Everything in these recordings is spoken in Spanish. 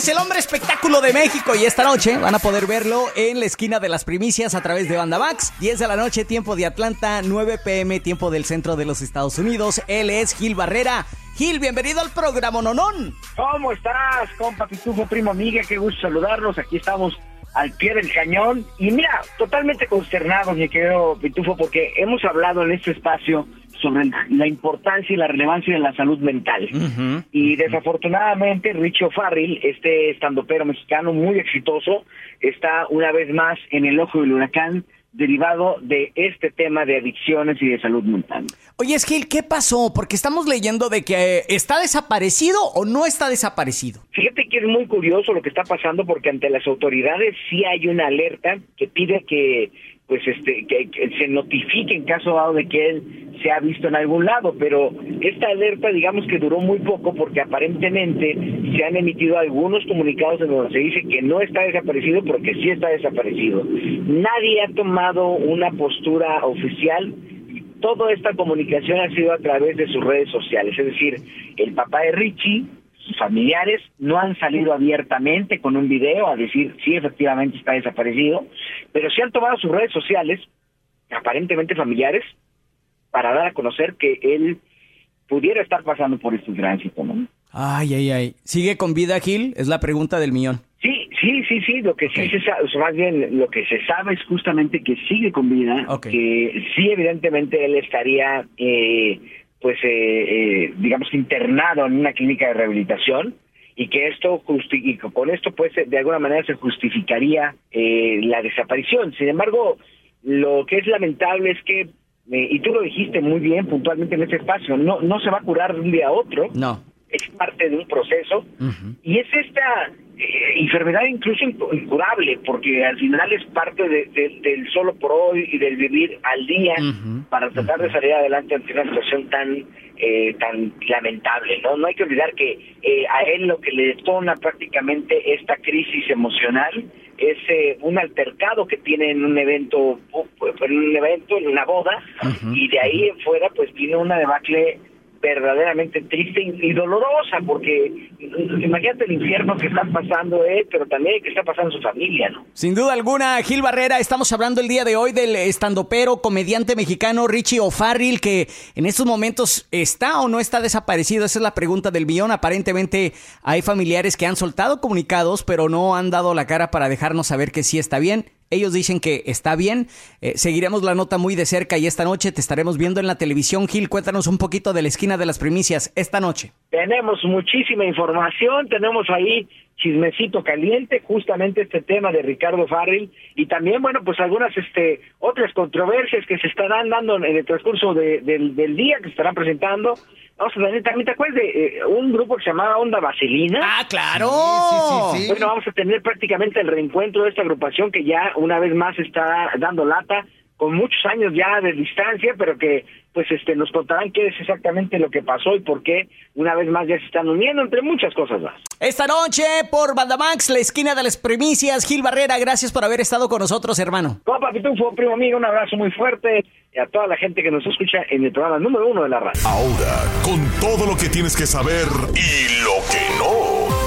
Es el hombre espectáculo de México y esta noche van a poder verlo en la esquina de las primicias a través de Banda Max. 10 de la noche, tiempo de Atlanta, 9 pm, tiempo del centro de los Estados Unidos. Él es Gil Barrera. Gil, bienvenido al programa Nonón. ¿Cómo estás, compa Pitufo, primo amiga? Qué gusto saludarlos. Aquí estamos al pie del cañón. Y mira, totalmente consternados, mi querido Pitufo, porque hemos hablado en este espacio sobre la importancia y la relevancia de la salud mental. Y desafortunadamente, Richo Farrell, este estandopero mexicano muy exitoso, está una vez más en el ojo del huracán derivado de este tema de adicciones y de salud mental. Oye, Gil, ¿qué pasó? Porque estamos leyendo de que está desaparecido o no está desaparecido. Fíjate que es muy curioso lo que está pasando porque ante las autoridades sí hay una alerta que pide que pues este que, se notifique en caso dado de que él se ha visto en algún lado, pero esta alerta digamos que duró muy poco porque aparentemente se han emitido algunos comunicados en donde se dice que no está desaparecido porque sí está desaparecido. Nadie ha tomado una postura oficial toda esta comunicación ha sido a través de sus redes sociales, es decir, el papá de Richie sus familiares no han salido abiertamente con un video a decir si efectivamente está desaparecido, pero sí han tomado sus redes sociales, aparentemente familiares, para dar a conocer que él pudiera estar pasando por este tránsito, ¿no? Ay, ay, ay. ¿Sigue con vida Gil? Es la pregunta del millón. Sí, sí, sí, sí. Lo que sí se sabe, más bien lo que se sabe es justamente que sigue con vida, que sí, evidentemente él estaría eh, pues eh, eh, digamos internado en una clínica de rehabilitación y que esto y con esto pues de alguna manera se justificaría eh, la desaparición. Sin embargo lo que es lamentable es que y tú lo dijiste muy bien puntualmente en ese espacio no no se va a curar de un día a otro. No. Es parte de un proceso. Y es esta eh, enfermedad incluso incurable, porque al final es parte del solo por hoy y del vivir al día para tratar de salir adelante ante una situación tan eh, tan lamentable. no No hay que olvidar que eh, a él lo que le detona prácticamente esta crisis emocional es un altercado que tiene en un evento, en un evento, en una boda, y de ahí en fuera pues tiene una debacle verdaderamente triste y dolorosa, porque imagínate el infierno que está pasando él, pero también que está pasando su familia, ¿no? Sin duda alguna, Gil Barrera, estamos hablando el día de hoy del estandopero, comediante mexicano Richie O'Farrill, que en estos momentos está o no está desaparecido, esa es la pregunta del millón. Aparentemente hay familiares que han soltado comunicados, pero no han dado la cara para dejarnos saber que sí está bien. Ellos dicen que está bien. Eh, seguiremos la nota muy de cerca y esta noche te estaremos viendo en la televisión. Gil, cuéntanos un poquito de la esquina de las primicias esta noche. Tenemos muchísima información, tenemos ahí chismecito caliente, justamente este tema de Ricardo Farrell y también, bueno, pues algunas este otras controversias que se estarán dando en el transcurso del, día que se estarán presentando. Vamos a tener, también te acuerdas de eh, un grupo que se llamaba Onda Vaselina. Ah, claro. bueno, vamos a tener prácticamente el reencuentro de esta agrupación que ya una vez más está dando lata con muchos años ya de distancia, pero que pues este nos contarán qué es exactamente lo que pasó y por qué una vez más ya se están uniendo entre muchas cosas más. Esta noche por Bandamax, la esquina de las primicias, Gil Barrera, gracias por haber estado con nosotros, hermano. Copa Pitufo, primo amigo, un abrazo muy fuerte y a toda la gente que nos escucha en el programa número uno de la radio. Ahora, con todo lo que tienes que saber y lo que no.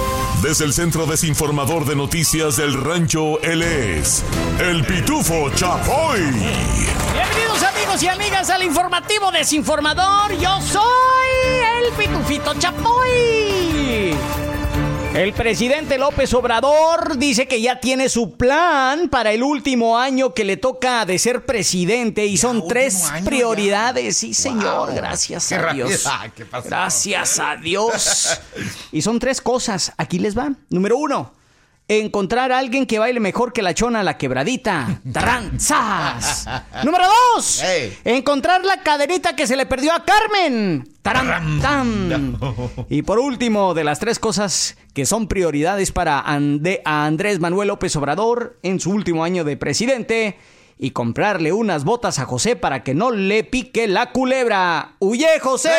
Desde el Centro Desinformador de Noticias del Rancho, él es el Pitufo Chapoy. Bienvenidos amigos y amigas al informativo desinformador. Yo soy el Pitufito Chapoy. El presidente López Obrador dice que ya tiene su plan para el último año que le toca de ser presidente y son tres prioridades. Sí, señor, gracias a Dios. Gracias a Dios. y son tres cosas. Aquí les va. Número uno encontrar a alguien que baile mejor que la chona la quebradita. ¡Taranzas! Número dos. Encontrar la caderita que se le perdió a Carmen. ¡Taran! Y por último, de las tres cosas que son prioridades para Andrés Manuel López Obrador en su último año de presidente y comprarle unas botas a José para que no le pique la culebra. ¡Huye, José!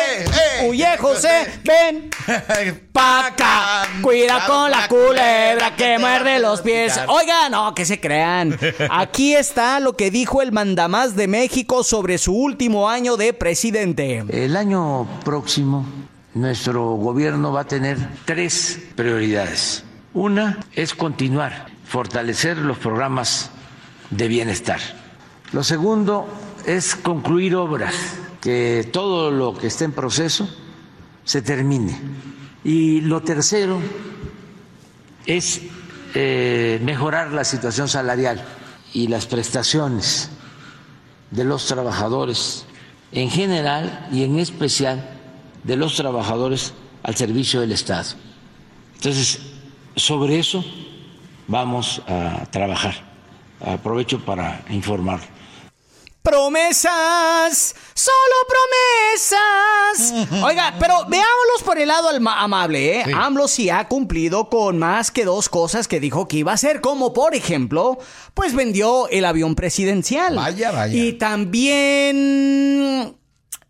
¡Huye, José! ¡Ven! ¡Paca! Cuida con la culebra que muerde los pies. Oiga, no, que se crean. Aquí está lo que dijo el mandamás de México sobre su último año de presidente. El año próximo, nuestro gobierno va a tener tres prioridades. Una es continuar, fortalecer los programas de bienestar. Lo segundo es concluir obras, que todo lo que esté en proceso se termine. Y lo tercero es eh, mejorar la situación salarial y las prestaciones de los trabajadores en general y en especial de los trabajadores al servicio del Estado. Entonces, sobre eso vamos a trabajar aprovecho para informar. Promesas, solo promesas. Oiga, pero veámoslos por el lado amable, ¿eh? AMLO sí ha cumplido con más que dos cosas que dijo que iba a hacer, como por ejemplo, pues vendió el avión presidencial. Vaya, vaya. Y también...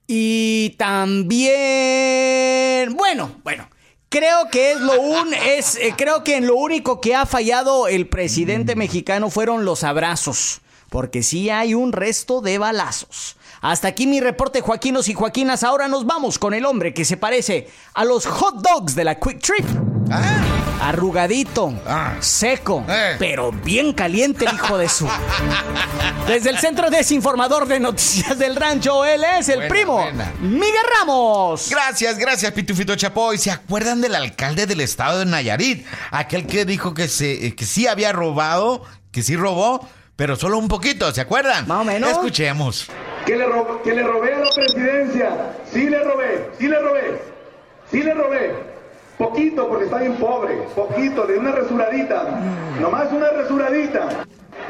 Y también... Bueno, bueno. Creo que es lo un es eh, creo que en lo único que ha fallado el presidente mm. mexicano fueron los abrazos, porque sí hay un resto de balazos. Hasta aquí mi reporte, Joaquinos y Joaquinas. Ahora nos vamos con el hombre que se parece a los hot dogs de la Quick Trip. Ah. Arrugadito, ah. seco, eh. pero bien caliente, hijo de su. Desde el Centro Desinformador de Noticias del Rancho, él es el primo Miguel Ramos. Gracias, gracias, Pitufito Chapoy. ¿Se acuerdan del alcalde del estado de Nayarit? Aquel que dijo que, se, que sí había robado, que sí robó, pero solo un poquito, ¿se acuerdan? Más o menos. Escuchemos. Que le, que le robé a la presidencia. Sí le robé, sí le robé, sí le robé. Poquito porque está bien pobre, poquito, de una resuradita, nomás una resuradita.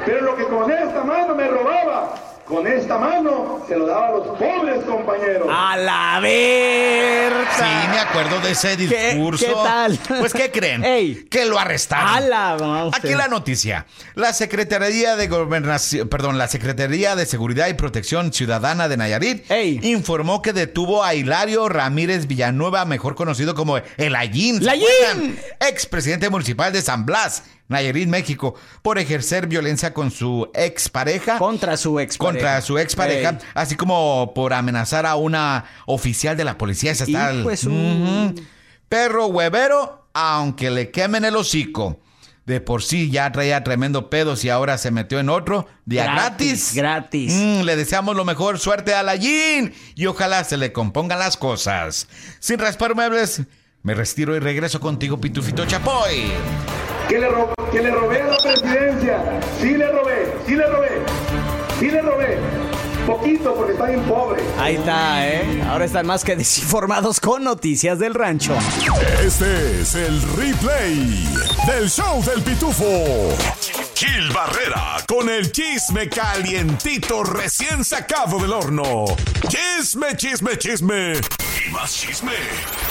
Pero lo que con esta mano me robaba, con esta mano se lo daba a los pobres compañeros. A la verga. Sí, me acuerdo de ese discurso. ¿Qué, tal? Pues, ¿qué creen? Que lo arrestaron. A la, Aquí la noticia. La Secretaría de Gobernación, perdón, la Secretaría de Seguridad y Protección Ciudadana de Nayarit informó que detuvo a Hilario Ramírez Villanueva, mejor conocido como el Ayín. ¡Layín! Expresidente municipal de San Blas Nayarit, México, por ejercer violencia con su expareja. Contra su expareja. Contra su expareja, así como por amenazar a una oficial de la policía estatal. Pues, Perro huevero, aunque le quemen el hocico. De por sí ya traía tremendo pedos y ahora se metió en otro. Día gratis. Gratis. Mm, le deseamos lo mejor suerte a la Jean y ojalá se le compongan las cosas. Sin raspar muebles, me retiro y regreso contigo, Pitufito Chapoy que le, que le robé a la presidencia. Sí le robé, sí le robé, sí le robé. Poquito porque está bien pobre. Ahí está, ¿eh? Ahora están más que desinformados con noticias del rancho. Este es el replay del show del pitufo. Gil Barrera con el chisme calientito recién sacado del horno. Chisme, chisme, chisme. Y más chisme.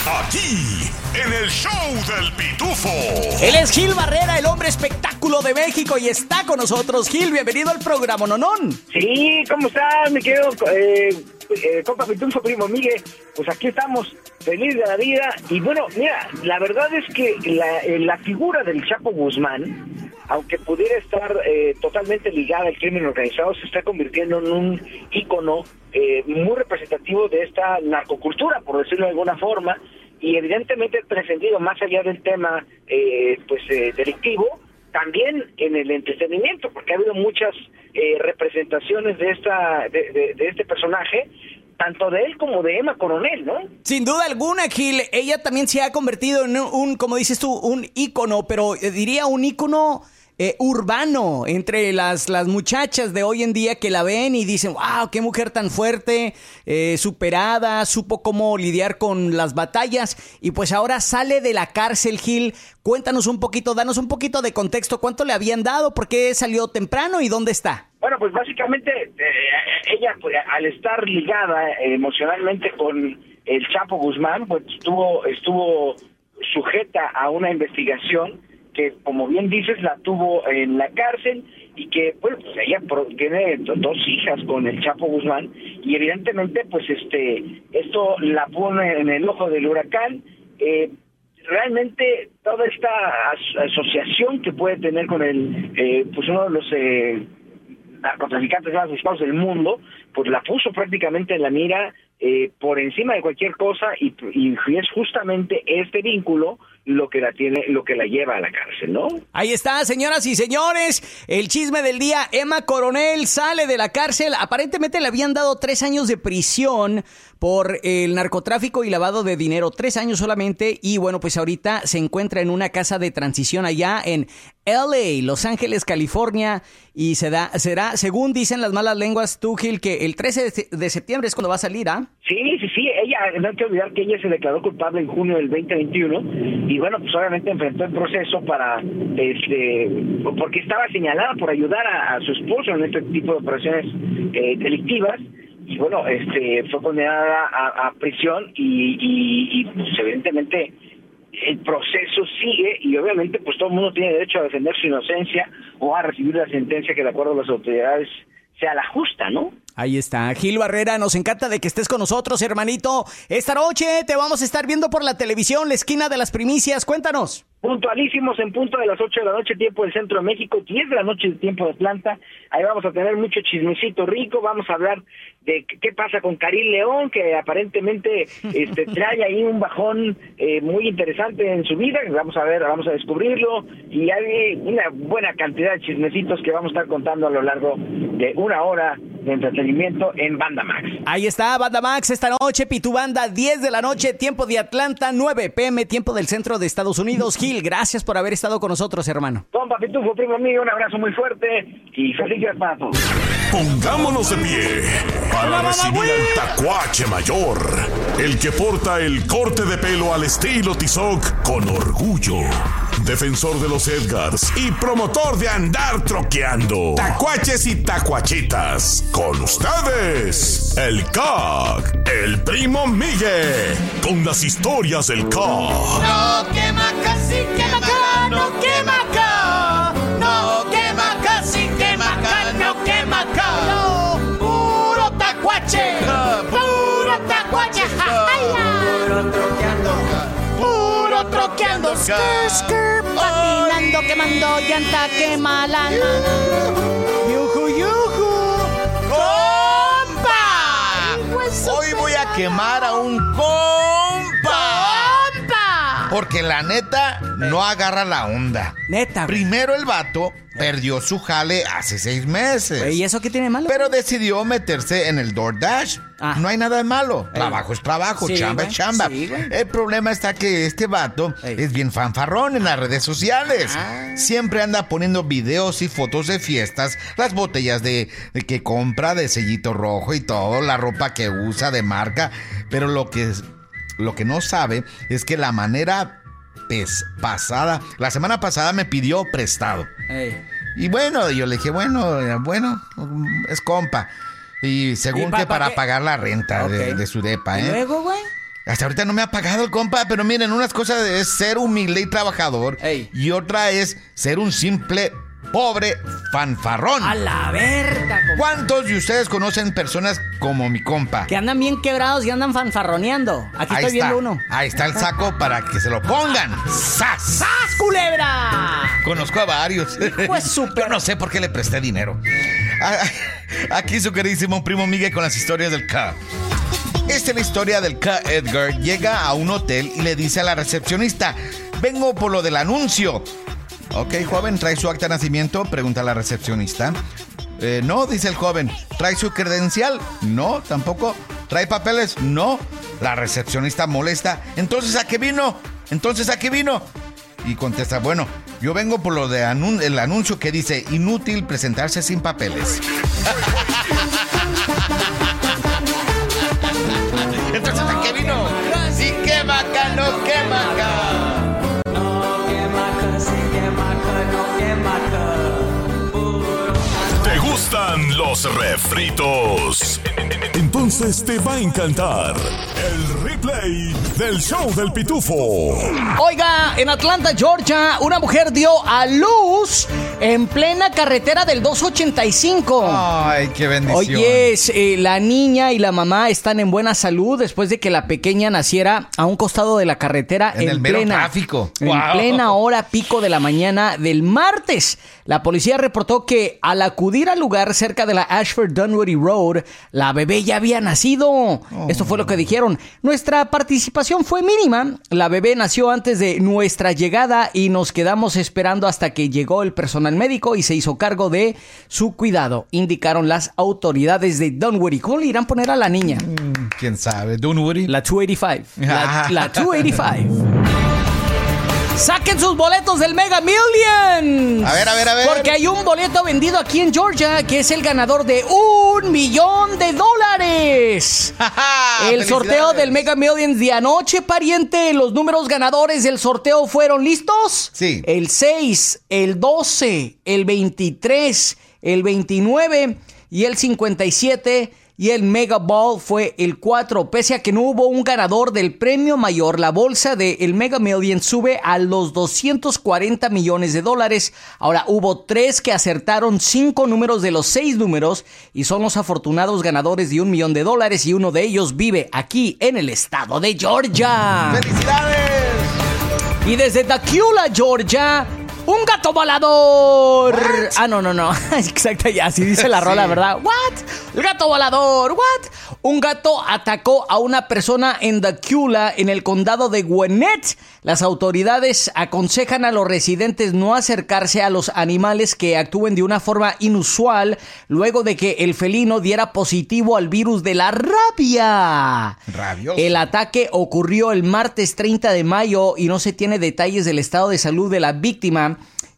Aquí, en el show del pitufo. Él es Gil Barrera, el hombre espectáculo de México, y está con nosotros. Gil, bienvenido al programa Nonón. Sí, ¿cómo estás, mi querido eh, eh, compa pitufo, primo Miguel? Pues aquí estamos, feliz de la vida. Y bueno, mira, la verdad es que la, eh, la figura del Chapo Guzmán aunque pudiera estar eh, totalmente ligada al crimen organizado, se está convirtiendo en un ícono eh, muy representativo de esta narcocultura, por decirlo de alguna forma, y evidentemente trascendido más allá del tema eh, pues delictivo, también en el entretenimiento, porque ha habido muchas representaciones de esta de, de, este personaje tanto de él como de Emma Coronel, ¿no? Sin duda alguna, Gil, ella también se ha convertido en un, como dices tú, un ícono, pero eh, diría un ícono eh, urbano entre las, las muchachas de hoy en día que la ven y dicen, wow, qué mujer tan fuerte, eh, superada, supo cómo lidiar con las batallas y pues ahora sale de la cárcel, Gil. Cuéntanos un poquito, danos un poquito de contexto, cuánto le habían dado, por qué salió temprano y dónde está. Bueno, pues básicamente eh, ella, pues, al estar ligada emocionalmente con el Chapo Guzmán, pues estuvo, estuvo sujeta a una investigación que como bien dices la tuvo en la cárcel y que pues ella tiene dos hijas con el Chapo Guzmán y evidentemente pues este esto la pone en el ojo del huracán. Eh, realmente toda esta asociación que puede tener con el eh, pues uno de los eh, narcotraficantes más buscados del mundo pues la puso prácticamente en la mira eh, por encima de cualquier cosa y, y es justamente este vínculo lo que la tiene, lo que la lleva a la cárcel, ¿no? Ahí está, señoras y señores, el chisme del día. Emma Coronel sale de la cárcel. Aparentemente le habían dado tres años de prisión por el narcotráfico y lavado de dinero, tres años solamente. Y bueno, pues ahorita se encuentra en una casa de transición allá en LA, Los Ángeles, California. Y se da, será, según dicen las malas lenguas, tú, Gil, que el 13 de septiembre es cuando va a salir, ¿ah? Sí, sí, sí. Ella, no hay que olvidar que ella se declaró culpable en junio del 2021 y bueno, pues obviamente enfrentó el proceso para, este, porque estaba señalada por ayudar a, su esposo en este tipo de operaciones eh, delictivas y bueno, este, fue condenada a, prisión y, y, pues evidentemente el proceso sigue y obviamente pues todo el mundo tiene derecho a defender su inocencia o a recibir la sentencia que de acuerdo a las autoridades sea la justa, ¿no? Ahí está, Gil Barrera, nos encanta de que estés con nosotros, hermanito. Esta noche te vamos a estar viendo por la televisión, la esquina de las primicias, cuéntanos. Puntualísimos en punto de las 8 de la noche, tiempo del centro de México, 10 de la noche, tiempo de planta. Ahí vamos a tener mucho chismecito rico, vamos a hablar de qué pasa con Karim León, que aparentemente este, trae ahí un bajón eh, muy interesante en su vida, vamos a ver, vamos a descubrirlo, y hay una buena cantidad de chismecitos que vamos a estar contando a lo largo de una hora de entretenimiento en Banda Max. Ahí está, Banda Max, esta noche, Pitu Banda, 10 de la noche, tiempo de Atlanta, 9 pm, tiempo del centro de Estados Unidos. Gil, gracias por haber estado con nosotros, hermano. Don Pitufo, primo mío, un abrazo muy fuerte y feliz para todos. Pongámonos de pie para recibir al tacuache mayor, el que porta el corte de pelo al estilo Tizoc con orgullo. Defensor de los Edgars y promotor de andar troqueando. Tacuaches y tacuachitas. Con ustedes, el CAC, el primo Miguel, con las historias del CAC. No quema casi quema acá, no quema acá. No quema casi quema no quema acá. Puro Puro troqueando. Patinando, quemando llanta, quema lana. Yuju, yuju. ¡Compa! Hoy voy a quemar a un compa. ¡Compa! Porque la neta no agarra la onda. Neta. Primero el vato perdió su jale hace seis meses. ¿Y eso qué tiene malo? Pero decidió meterse en el DoorDash. Ah. No hay nada de malo. Trabajo es trabajo, chamba es chamba. el problema está que este vato es bien fanfarrón en las redes sociales. Ah. Siempre anda poniendo videos y fotos de fiestas, las botellas de, que compra de sellito rojo y todo, la ropa que usa de marca. Pero lo que, lo que no sabe es que la manera pasada, la semana pasada me pidió prestado. Y bueno, yo le dije, bueno, bueno, es compa. Y según que para pagar la renta de, su depa, ¿eh? luego, güey? Hasta ahorita no me ha pagado el compa, pero miren, unas cosas es ser humilde y trabajador. Y otra es ser un simple pobre fanfarrón. A la verga, ¿Cuántos de ustedes conocen personas como mi compa? Que andan bien quebrados y andan fanfarroneando. Aquí estoy viendo uno. Ahí está el saco para que se lo pongan. ¡Sas! ¡Sas, culebra! Conozco a varios. Pues súper. no sé por qué le presté dinero. Ah, aquí su queridísimo primo Miguel con las historias del K. Esta es la historia del K. Edgar. Llega a un hotel y le dice a la recepcionista: Vengo por lo del anuncio. Ok, joven, ¿trae su acta de nacimiento? Pregunta la recepcionista. Eh, no, dice el joven. ¿Trae su credencial? No, tampoco. ¿Trae papeles? No. La recepcionista molesta. Entonces, ¿a qué vino? Entonces, ¿a qué vino? Y contesta, bueno, yo vengo por lo de el anuncio que dice inútil presentarse sin papeles. Entonces, ¿a qué vino? Refritos? Entonces te va a encantar el replay del show del pitufo. Oiga, en Atlanta, Georgia, una mujer dio a luz en plena carretera del 285. Ay, qué bendición. Oye, eh, la niña y la mamá están en buena salud después de que la pequeña naciera a un costado de la carretera en, el plena tráfico. En plena hora pico de la mañana del martes. La policía reportó que al acudir al lugar cerca de la Ashford Dunwoody Road, la bebé ya había nacido. Esto fue lo que dijeron. Nuestra participación fue mínima. La bebé nació antes de nuestra llegada y nos quedamos esperando hasta que llegó el personal médico y se hizo cargo de su cuidado, indicaron las autoridades de Dunwoody. ¿Cómo le irán a poner a la niña? Mm, ¿Quién sabe? ¿Dunwoody? La 285. La, la 285. Saquen sus boletos del Mega Millions. A ver, a ver, a ver. Porque hay un boleto vendido aquí en Georgia que es el ganador de un millón de dólares. el sorteo del Mega Millions de anoche, pariente. Los números ganadores del sorteo fueron listos. Sí. El 6, el 12, el 23, el 29 y el 57 y el Mega Ball fue el 4. Pese a que no hubo un ganador del premio mayor, la bolsa del el Mega Million sube a los 240 millones de dólares. Ahora hubo tres que acertaron cinco números de los seis números y son los afortunados ganadores de un millón de dólares y uno de ellos vive aquí en el estado de Georgia. ¡Felicidades! Y desde Tacula, Georgia, ¡Un gato volador! Ah, no, no, no. Exacto, ya, así dice la rola, ¿verdad? ¿What? El gato volador, ¿what? Un gato atacó a una persona en Dacula, en el condado de Gwinnett. Las autoridades aconsejan a los residentes no acercarse a los animales que actúen de una forma inusual luego de que el felino diera positivo al virus de la rabia. Rabioso. El ataque ocurrió el martes 30 de mayo y no se tiene detalles del estado de salud de la víctima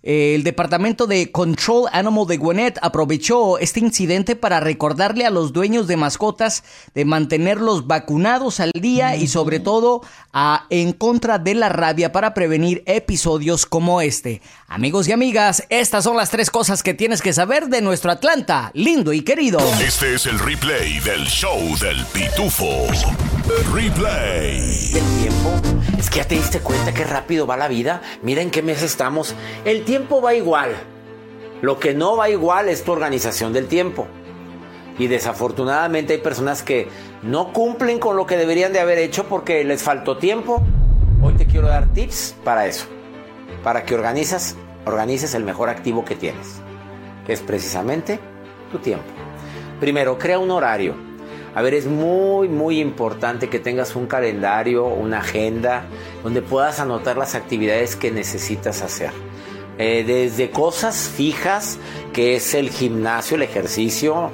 el Departamento de Control Animal de Gwinnett aprovechó este incidente para recordarle a los dueños de mascotas de mantenerlos vacunados al día y sobre todo a, en contra de la rabia para prevenir episodios como este. Amigos y amigas, estas son las tres cosas que tienes que saber de nuestro Atlanta, lindo y querido. Este es el replay del show del pitufo. Replay. El tiempo. Es que ya te diste cuenta qué rápido va la vida. Mira en qué mes estamos. El tiempo va igual. Lo que no va igual es tu organización del tiempo. Y desafortunadamente hay personas que no cumplen con lo que deberían de haber hecho porque les faltó tiempo. Hoy te quiero dar tips para eso. Para que organizas, organices el mejor activo que tienes. Que es precisamente tu tiempo. Primero, crea un horario. A ver, es muy, muy importante que tengas un calendario, una agenda, donde puedas anotar las actividades que necesitas hacer. Eh, desde cosas fijas, que es el gimnasio, el ejercicio,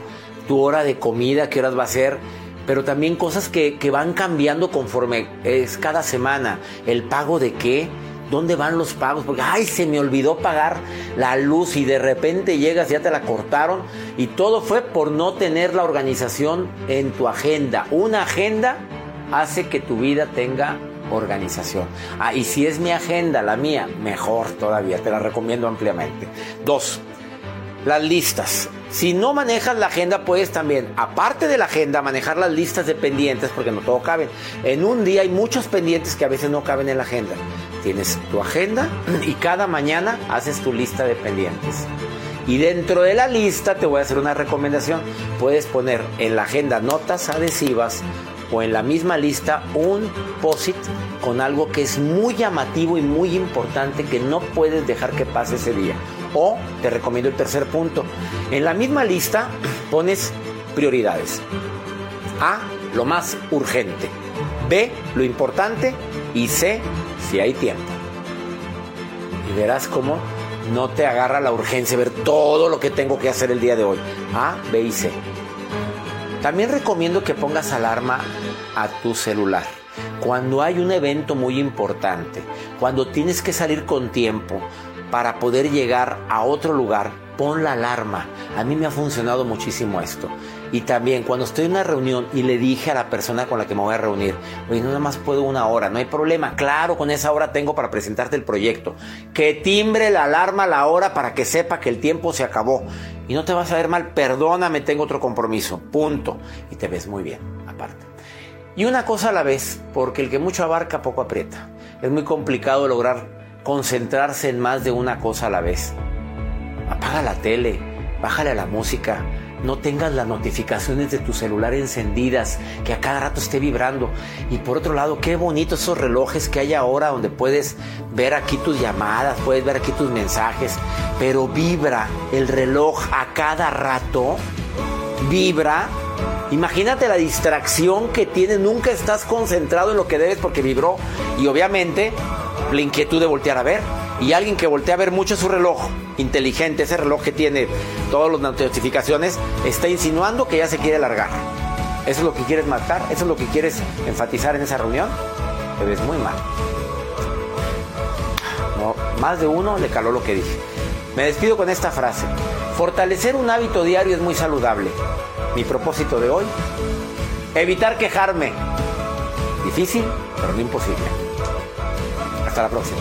tu hora de comida, qué horas va a ser, pero también cosas que, que van cambiando conforme es cada semana. El pago de qué, ¿Dónde van los pagos? Porque, ay, se me olvidó pagar la luz y de repente llegas ya te la cortaron. Y todo fue por no tener la organización en tu agenda. Una agenda hace que tu vida tenga organización. Ah, y si es mi agenda, la mía, mejor todavía, te la recomiendo ampliamente. Dos, las listas. Si no manejas la agenda, puedes también, aparte de la agenda, manejar las listas de pendientes, porque no todo cabe. En un día hay muchos pendientes que a veces no caben en la agenda. Tienes tu agenda y cada mañana haces tu lista de pendientes. Y dentro de la lista te voy a hacer una recomendación. Puedes poner en la agenda notas adhesivas o en la misma lista un posit con algo que es muy llamativo y muy importante que no puedes dejar que pase ese día. O te recomiendo el tercer punto. En la misma lista pones prioridades. A, lo más urgente. B, lo importante. Y C, si hay tiempo. Y verás cómo no te agarra la urgencia ver todo lo que tengo que hacer el día de hoy. A, B y C. También recomiendo que pongas alarma a tu celular. Cuando hay un evento muy importante, cuando tienes que salir con tiempo para poder llegar a otro lugar, pon la alarma. A mí me ha funcionado muchísimo esto. Y también cuando estoy en una reunión y le dije a la persona con la que me voy a reunir, oye, no nada más puedo una hora, no hay problema, claro, con esa hora tengo para presentarte el proyecto. Que timbre la alarma la hora para que sepa que el tiempo se acabó. Y no te vas a ver mal, perdóname, tengo otro compromiso, punto. Y te ves muy bien, aparte. Y una cosa a la vez, porque el que mucho abarca, poco aprieta. Es muy complicado lograr concentrarse en más de una cosa a la vez. Apaga la tele, bájale a la música, no tengas las notificaciones de tu celular encendidas, que a cada rato esté vibrando. Y por otro lado, qué bonito esos relojes que hay ahora donde puedes ver aquí tus llamadas, puedes ver aquí tus mensajes, pero vibra el reloj a cada rato, vibra. Imagínate la distracción que tiene, nunca estás concentrado en lo que debes porque vibró. Y obviamente la inquietud de voltear a ver y alguien que voltea a ver mucho su reloj inteligente, ese reloj que tiene todas las notificaciones, está insinuando que ya se quiere largar. ¿Eso es lo que quieres matar? ¿Eso es lo que quieres enfatizar en esa reunión? Te ves muy mal. No, más de uno le caló lo que dije. Me despido con esta frase. Fortalecer un hábito diario es muy saludable. Mi propósito de hoy, evitar quejarme. Difícil, pero no imposible. Hasta la próxima.